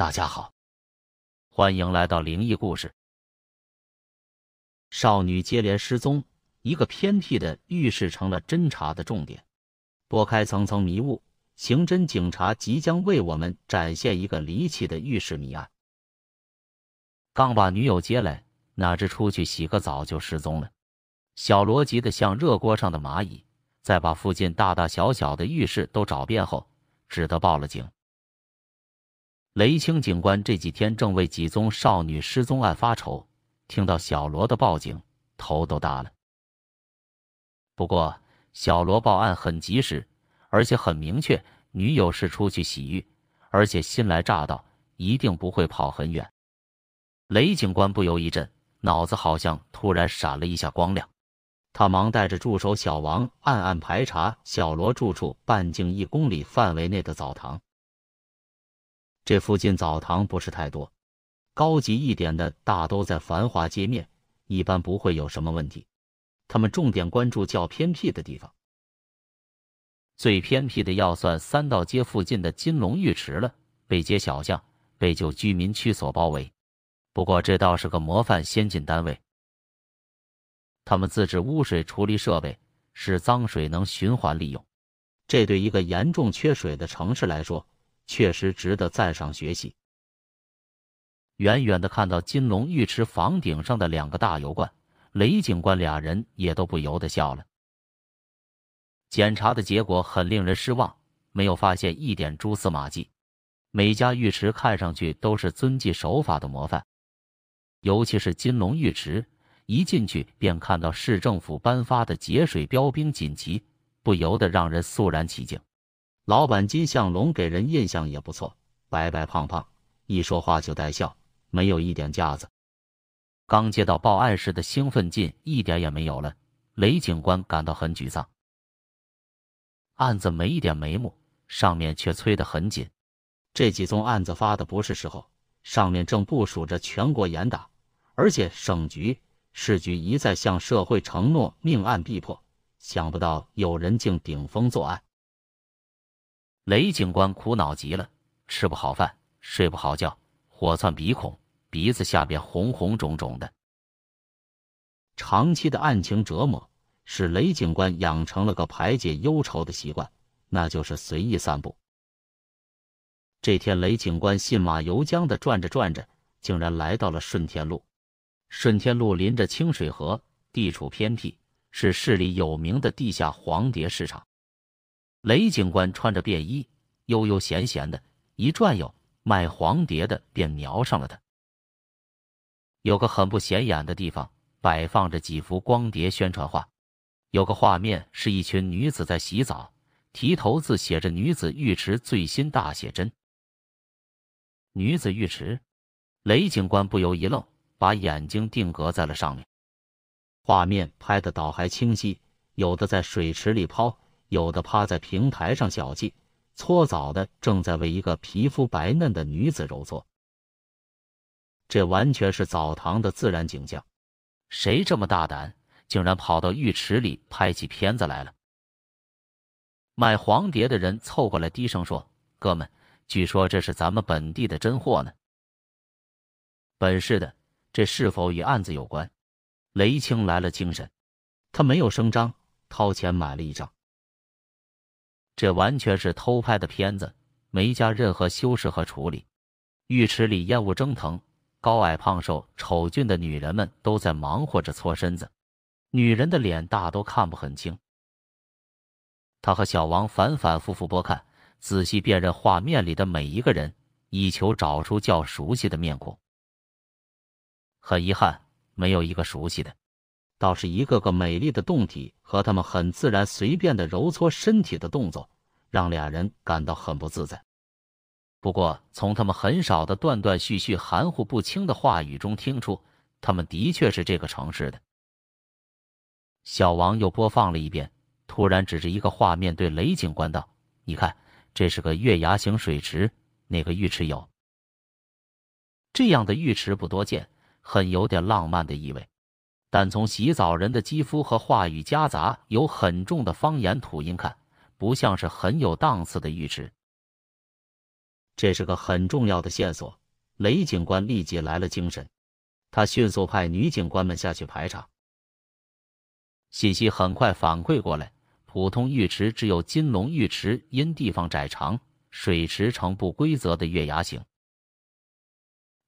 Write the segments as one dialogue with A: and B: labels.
A: 大家好，欢迎来到灵异故事。少女接连失踪，一个偏僻的浴室成了侦查的重点。拨开层层迷雾，刑侦警察即将为我们展现一个离奇的浴室谜案。刚把女友接来，哪知出去洗个澡就失踪了。小罗急得像热锅上的蚂蚁，在把附近大大小小的浴室都找遍后，只得报了警。雷清警官这几天正为几宗少女失踪案发愁，听到小罗的报警，头都大了。不过，小罗报案很及时，而且很明确，女友是出去洗浴，而且新来乍到，一定不会跑很远。雷警官不由一震，脑子好像突然闪了一下光亮，他忙带着助手小王暗暗排查小罗住处半径一公里范围内的澡堂。这附近澡堂不是太多，高级一点的大都在繁华街面，一般不会有什么问题。他们重点关注较偏僻的地方，最偏僻的要算三道街附近的金龙浴池了，背街小巷，被旧居民区所包围。不过这倒是个模范先进单位，他们自制污水处理设备，使脏水能循环利用。这对一个严重缺水的城市来说。确实值得赞赏学习。远远的看到金龙浴池房顶上的两个大油罐，雷警官俩人也都不由得笑了。检查的结果很令人失望，没有发现一点蛛丝马迹。每家浴池看上去都是遵纪守法的模范，尤其是金龙浴池，一进去便看到市政府颁发的节水标兵锦旗，不由得让人肃然起敬。老板金向龙给人印象也不错，白白胖胖，一说话就带笑，没有一点架子。刚接到报案时的兴奋劲一点也没有了，雷警官感到很沮丧。案子没一点眉目，上面却催得很紧。这几宗案子发的不是时候，上面正部署着全国严打，而且省局、市局一再向社会承诺命案必破，想不到有人竟顶风作案。雷警官苦恼极了，吃不好饭，睡不好觉，火窜鼻孔，鼻子下边红红肿肿的。长期的案情折磨，使雷警官养成了个排解忧愁的习惯，那就是随意散步。这天，雷警官信马由缰的转着转着，竟然来到了顺天路。顺天路临着清水河，地处偏僻，是市里有名的地下黄蝶市场。雷警官穿着便衣，悠悠闲闲的，一转悠，卖黄碟的便瞄上了他。有个很不显眼的地方，摆放着几幅光碟宣传画，有个画面是一群女子在洗澡，题头字写着“女子浴池最新大写真”。女子浴池，雷警官不由一愣，把眼睛定格在了上面。画面拍的倒还清晰，有的在水池里泡。有的趴在平台上小憩，搓澡的正在为一个皮肤白嫩的女子揉搓。这完全是澡堂的自然景象，谁这么大胆，竟然跑到浴池里拍起片子来了？卖黄碟的人凑过来低声说：“哥们，据说这是咱们本地的真货呢。”本市的，这是否与案子有关？雷青来了精神，他没有声张，掏钱买了一张。这完全是偷拍的片子，没加任何修饰和处理。浴池里烟雾蒸腾，高矮胖瘦、丑俊的女人们都在忙活着搓身子，女人的脸大都看不很清。他和小王反反复复拨看，仔细辨认画面里的每一个人，以求找出较熟悉的面孔。很遗憾，没有一个熟悉的。倒是一个个美丽的动体和他们很自然随便的揉搓身体的动作，让俩人感到很不自在。不过，从他们很少的断断续续、含糊不清的话语中听出，他们的确是这个城市的。小王又播放了一遍，突然指着一个画面对雷警官道：“你看，这是个月牙形水池，那个浴池有。这样的浴池不多见，很有点浪漫的意味。但从洗澡人的肌肤和话语夹杂有很重的方言土音看，不像是很有档次的浴池。这是个很重要的线索。”雷警官立即来了精神，他迅速派女警官们下去排查。信息很快反馈过来，普通浴池只有金龙浴池，因地方窄长，水池呈不规则的月牙形。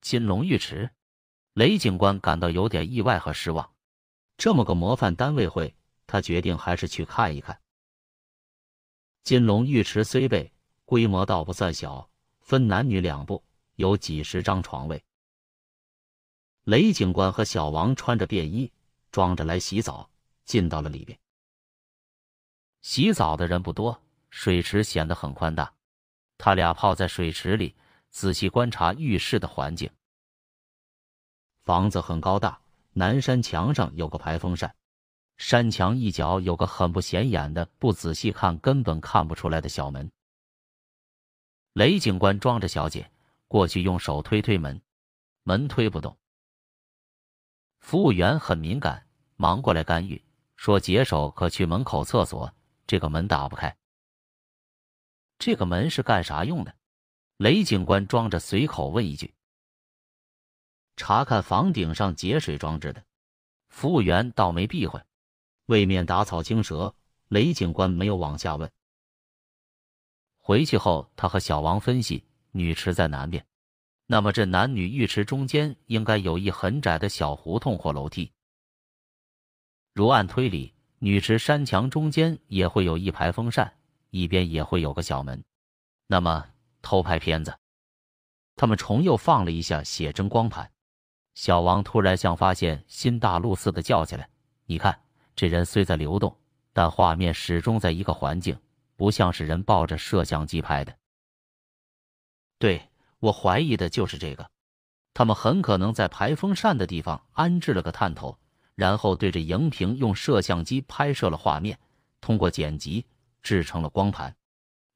A: 金龙浴池，雷警官感到有点意外和失望。这么个模范单位会，他决定还是去看一看。金龙浴池虽备，规模倒不算小，分男女两部，有几十张床位。雷警官和小王穿着便衣，装着来洗澡。进到了里边，洗澡的人不多，水池显得很宽大。他俩泡在水池里，仔细观察浴室的环境。房子很高大，南山墙上有个排风扇，山墙一角有个很不显眼的、不仔细看根本看不出来的小门。雷警官装着小姐过去，用手推推门，门推不动。服务员很敏感，忙过来干预。说：“解手可去门口厕所，这个门打不开。这个门是干啥用的？”雷警官装着随口问一句。查看房顶上节水装置的服务员倒没避讳，为免打草惊蛇，雷警官没有往下问。回去后，他和小王分析，女池在南边，那么这男女浴池中间应该有一很窄的小胡同或楼梯。如按推理，女池山墙中间也会有一排风扇，一边也会有个小门。那么偷拍片子，他们重又放了一下写真光盘。小王突然像发现新大陆似的叫起来：“你看，这人虽在流动，但画面始终在一个环境，不像是人抱着摄像机拍的。”对我怀疑的就是这个，他们很可能在排风扇的地方安置了个探头。然后对着荧屏用摄像机拍摄了画面，通过剪辑制成了光盘。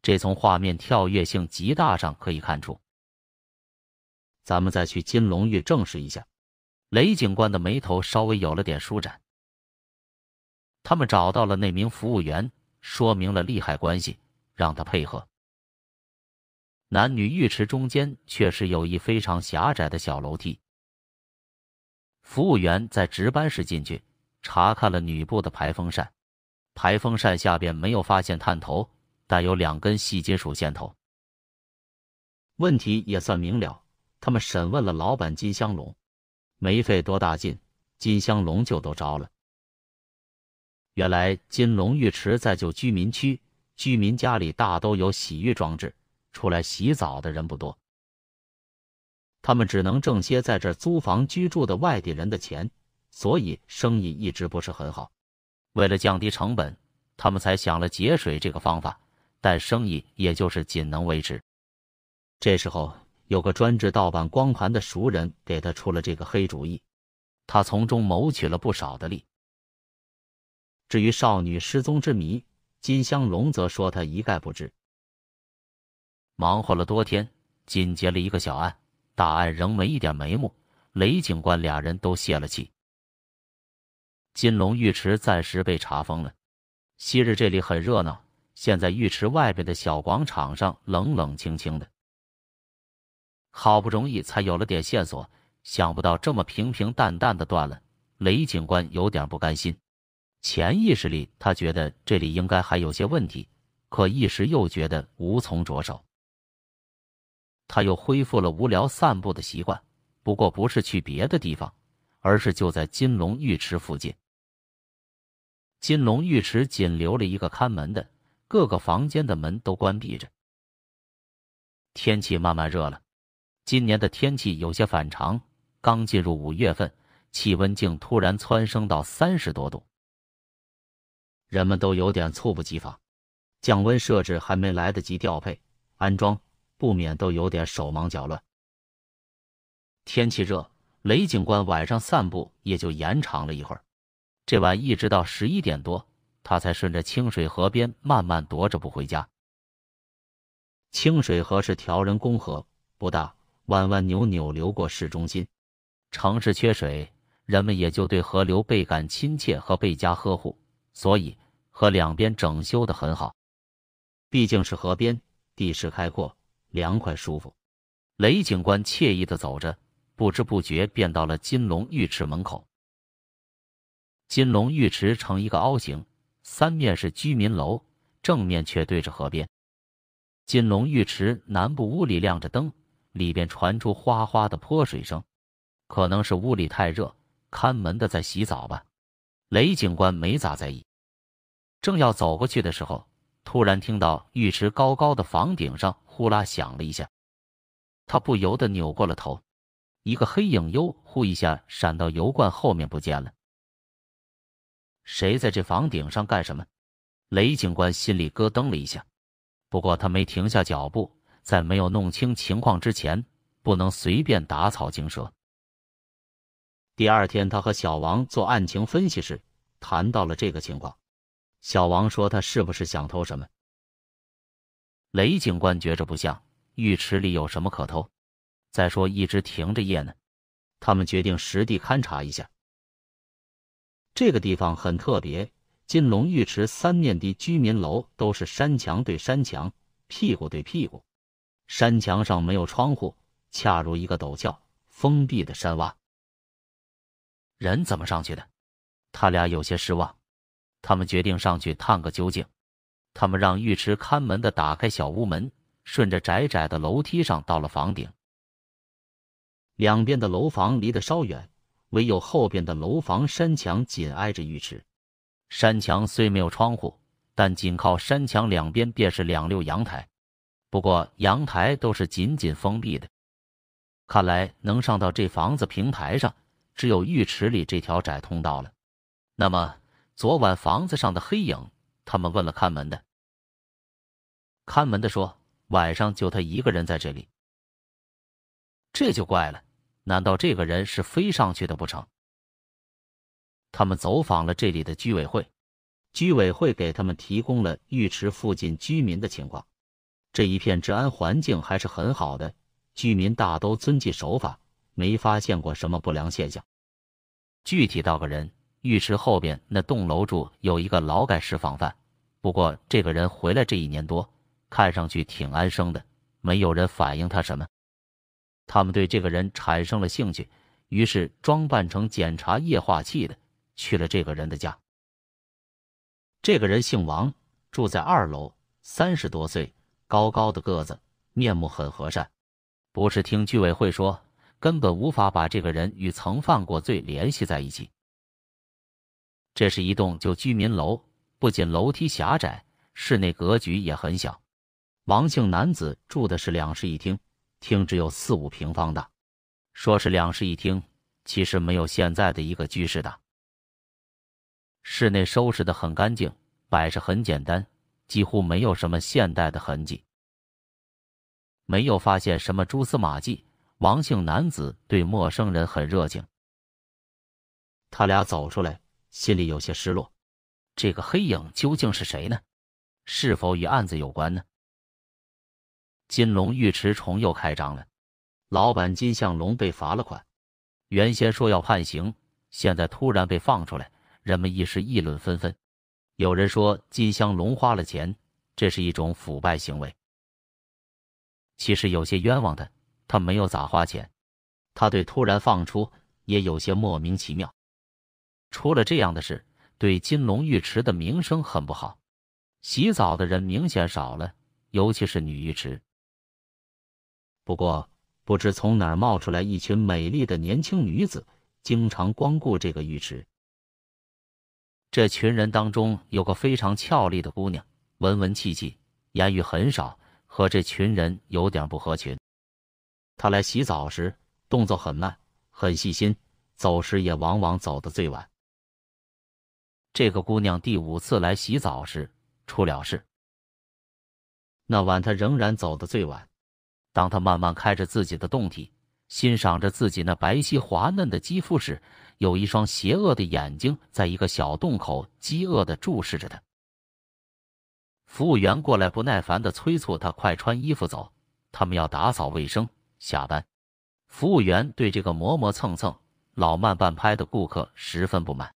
A: 这从画面跳跃性极大上可以看出。咱们再去金龙峪证实一下。雷警官的眉头稍微有了点舒展。他们找到了那名服务员，说明了利害关系，让他配合。男女浴池中间确实有一非常狭窄的小楼梯。服务员在值班室进去查看了女部的排风扇，排风扇下边没有发现探头，但有两根细金属线头。问题也算明了。他们审问了老板金香龙，没费多大劲，金香龙就都招了。原来金龙浴池在旧居民区，居民家里大都有洗浴装置，出来洗澡的人不多。他们只能挣些在这租房居住的外地人的钱，所以生意一直不是很好。为了降低成本，他们才想了节水这个方法，但生意也就是仅能维持。这时候，有个专制盗版光盘的熟人给他出了这个黑主意，他从中谋取了不少的利。至于少女失踪之谜，金香龙则说他一概不知。忙活了多天，紧接了一个小案。大案仍没一点眉目，雷警官俩人都泄了气。金龙浴池暂时被查封了。昔日这里很热闹，现在浴池外边的小广场上冷冷清清的。好不容易才有了点线索，想不到这么平平淡淡的断了。雷警官有点不甘心，潜意识里他觉得这里应该还有些问题，可一时又觉得无从着手。他又恢复了无聊散步的习惯，不过不是去别的地方，而是就在金龙浴池附近。金龙浴池仅留了一个看门的，各个房间的门都关闭着。天气慢慢热了，今年的天气有些反常，刚进入五月份，气温竟突然蹿升到三十多度，人们都有点猝不及防。降温设置还没来得及调配安装，不免都有点手忙脚乱。天气热，雷警官晚上散步也就延长了一会儿。这晚一直到十一点多，他才顺着清水河边慢慢踱着步回家。清水河是条人工河，不大，弯弯扭扭流过市中心。城市缺水，人们也就对河流倍感亲切和倍加呵护，所以河两边整修的很好。毕竟是河边，地势开阔，凉快舒服。雷警官惬意的走着，不知不觉便到了金龙浴池门口。金龙浴池呈一个凹形，三面是居民楼，正面却对着河边。金龙浴池南部屋里亮着灯，里边传出哗哗的泼水声，可能是屋里太热，看门的在洗澡吧。雷警官没咋在意，正要走过去的时候，突然听到浴池高高的房顶上呼啦响了一下，他不由得扭过了头，一个黑影悠忽一下闪到油罐后面不见了。谁在这房顶上干什么？雷警官心里咯噔了一下，不过他没停下脚步，在没有弄清情况之前，不能随便打草惊蛇。第二天，他和小王做案情分析时，谈到了这个情况。小王说：“他是不是想偷什么？”雷警官觉着不像，浴池里有什么可偷？再说一直停着夜呢。他们决定实地勘察一下。这个地方很特别，金龙浴池三面的居民楼都是山墙对山墙，屁股对屁股，山墙上没有窗户，恰如一个陡峭封闭的山洼。人怎么上去的？他俩有些失望，他们决定上去探个究竟。他们让浴池看门的打开小屋门，顺着窄窄的楼梯上到了房顶。两边的楼房离得稍远。唯有后边的楼房山墙紧挨着浴池，山墙虽没有窗户，但紧靠山墙两边便是两溜阳台。不过阳台都是紧紧封闭的，看来能上到这房子平台上，只有浴池里这条窄通道了。那么昨晚房子上的黑影，他们问了看门的，看门的说晚上就他一个人在这里。这就怪了。难道这个人是飞上去的不成？他们走访了这里的居委会，居委会给他们提供了浴池附近居民的情况。这一片治安环境还是很好的，居民大都遵纪守法，没发现过什么不良现象。具体到个人，浴池后边那栋楼住有一个劳改释放犯，不过这个人回来这一年多，看上去挺安生的，没有人反映他什么。他们对这个人产生了兴趣，于是装扮成检查液化气的去了这个人的家。这个人姓王，住在二楼，三十多岁，高高的个子，面目很和善。不是听居委会说，根本无法把这个人与曾犯过罪联系在一起。这是一栋旧居民楼，不仅楼梯狭窄，室内格局也很小。王姓男子住的是两室一厅。厅只有四五平方大，说是两室一厅，其实没有现在的一个居室大。室内收拾的很干净，摆设很简单，几乎没有什么现代的痕迹，没有发现什么蛛丝马迹。王姓男子对陌生人很热情，他俩走出来，心里有些失落。这个黑影究竟是谁呢？是否与案子有关呢？金龙浴池重又开张了，老板金向龙被罚了款，原先说要判刑，现在突然被放出来，人们一时议论纷纷。有人说金香龙花了钱，这是一种腐败行为。其实有些冤枉的，他没有咋花钱，他对突然放出也有些莫名其妙。出了这样的事，对金龙浴池的名声很不好，洗澡的人明显少了，尤其是女浴池。不过，不知从哪儿冒出来一群美丽的年轻女子，经常光顾这个浴池。这群人当中有个非常俏丽的姑娘，文文气气，言语很少，和这群人有点不合群。她来洗澡时动作很慢，很细心，走时也往往走得最晚。这个姑娘第五次来洗澡时出了事。那晚她仍然走得最晚。当她慢慢开着自己的胴体，欣赏着自己那白皙滑嫩的肌肤时，有一双邪恶的眼睛在一个小洞口饥饿的注视着她。服务员过来不耐烦的催促他快穿衣服走，他们要打扫卫生下班。服务员对这个磨磨蹭蹭、老慢半拍的顾客十分不满。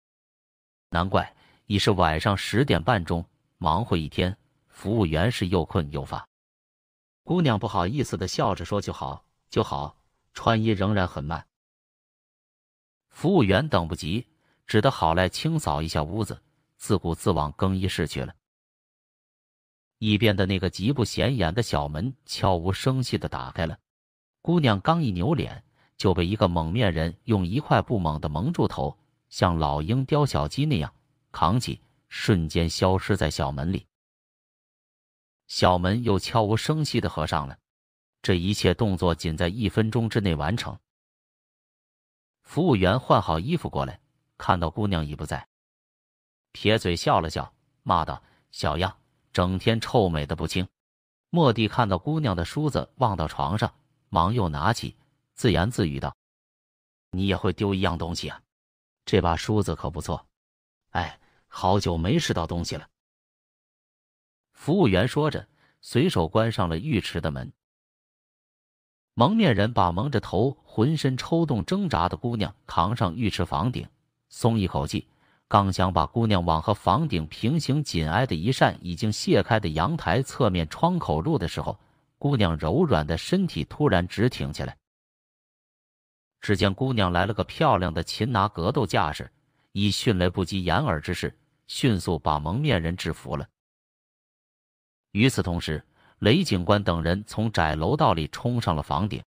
A: 难怪已是晚上十点半钟，忙活一天，服务员是又困又乏。姑娘不好意思的笑着说：“就好，就好。”穿衣仍然很慢。服务员等不及，只得好赖清扫一下屋子，自顾自往更衣室去了。一边的那个极不显眼的小门悄无声息的打开了。姑娘刚一扭脸，就被一个蒙面人用一块布猛地蒙住头，像老鹰叼小鸡那样扛起，瞬间消失在小门里。小门又悄无声息的合上了。这一切动作仅在一分钟之内完成。服务员换好衣服过来，看到姑娘已不在，撇嘴笑了笑，骂道：“小样，整天臭美的不轻。”莫蒂看到姑娘的梳子忘到床上。忙又拿起，自言自语道：“你也会丢一样东西啊？这把梳子可不错。哎，好久没拾到东西了。”服务员说着，随手关上了浴池的门。蒙面人把蒙着头、浑身抽动挣扎的姑娘扛上浴池房顶，松一口气，刚想把姑娘往和房顶平行紧挨的一扇已经卸开的阳台侧面窗口入的时候。姑娘柔软的身体突然直挺起来。只见姑娘来了个漂亮的擒拿格斗架势，以迅雷不及掩耳之势，迅速把蒙面人制服了。与此同时，雷警官等人从窄楼道里冲上了房顶。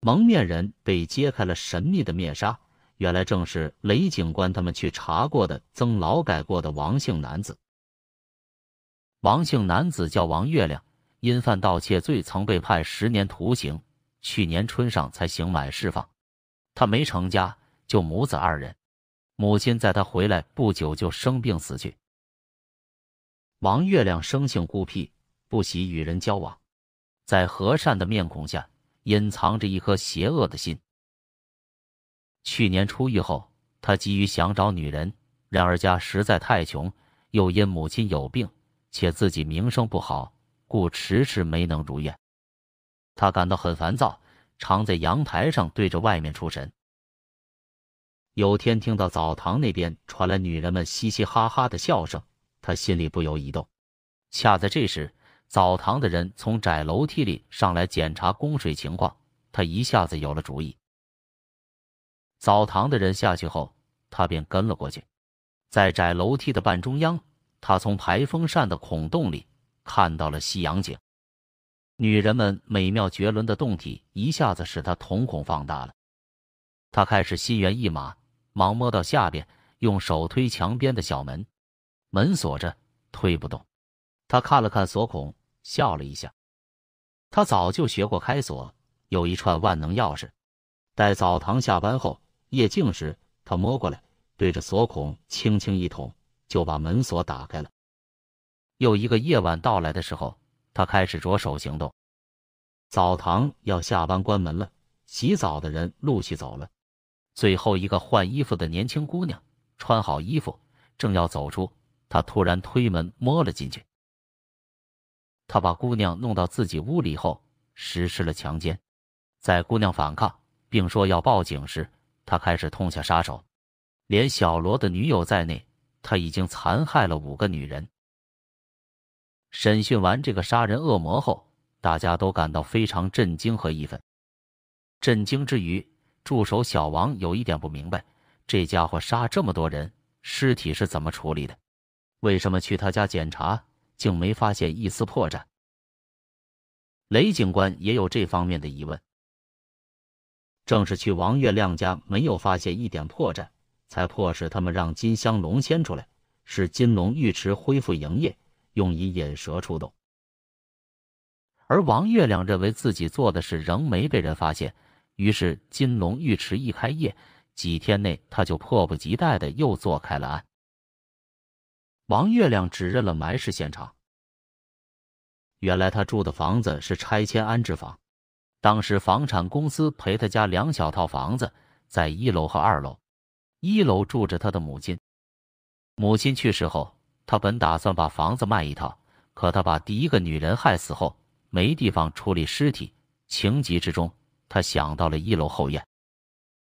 A: 蒙面人被揭开了神秘的面纱，原来正是雷警官他们去查过的曾劳改过的王姓男子。王姓男子叫王月亮。因犯盗窃罪，曾被判十年徒刑，去年春上才刑满释放。他没成家，就母子二人。母亲在他回来不久就生病死去。王月亮生性孤僻，不喜与人交往，在和善的面孔下隐藏着一颗邪恶的心。去年出狱后，他急于想找女人，然而家实在太穷，又因母亲有病，且自己名声不好。故迟迟没能如愿，他感到很烦躁，常在阳台上对着外面出神。有天听到澡堂那边传来女人们嘻嘻哈哈的笑声，他心里不由一动。恰在这时，澡堂的人从窄楼梯里上来检查供水情况，他一下子有了主意。澡堂的人下去后，他便跟了过去。在窄楼梯的半中央，他从排风扇的孔洞里。看到了夕阳景，女人们美妙绝伦的胴体一下子使他瞳孔放大了。他开始心猿意马，忙摸到下边，用手推墙边的小门，门锁着，推不动。他看了看锁孔，笑了一下。他早就学过开锁，有一串万能钥匙。待澡堂下班后，夜静时，他摸过来，对着锁孔轻轻一捅，就把门锁打开了。又一个夜晚到来的时候，他开始着手行动。澡堂要下班关门了，洗澡的人陆续走了。最后一个换衣服的年轻姑娘穿好衣服，正要走出，他突然推门摸了进去。他把姑娘弄到自己屋里后，实施了强奸。在姑娘反抗并说要报警时，他开始痛下杀手。连小罗的女友在内，他已经残害了五个女人。审讯完这个杀人恶魔后，大家都感到非常震惊和义愤。震惊之余，助手小王有一点不明白：这家伙杀这么多人，尸体是怎么处理的？为什么去他家检查，竟没发现一丝破绽？雷警官也有这方面的疑问。正是去王月亮家没有发现一点破绽，才迫使他们让金香龙牵出来，使金龙浴池恢复营业。用以引蛇出洞，而王月亮认为自己做的事仍没被人发现，于是金龙浴池一开业，几天内他就迫不及待的又做开了案。王月亮指认了埋尸现场。原来他住的房子是拆迁安置房，当时房产公司赔他家两小套房子，在一楼和二楼。一楼住着他的母亲。母亲去世后，他本打算把房子卖一套，可他把第一个女人害死后，没地方处理尸体，情急之中，他想到了一楼后院。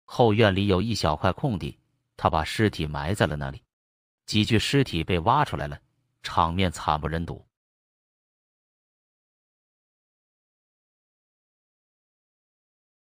A: 后院里有一小块空地，他把尸体埋在了那里。几具尸体被挖出来了，场面惨不忍睹。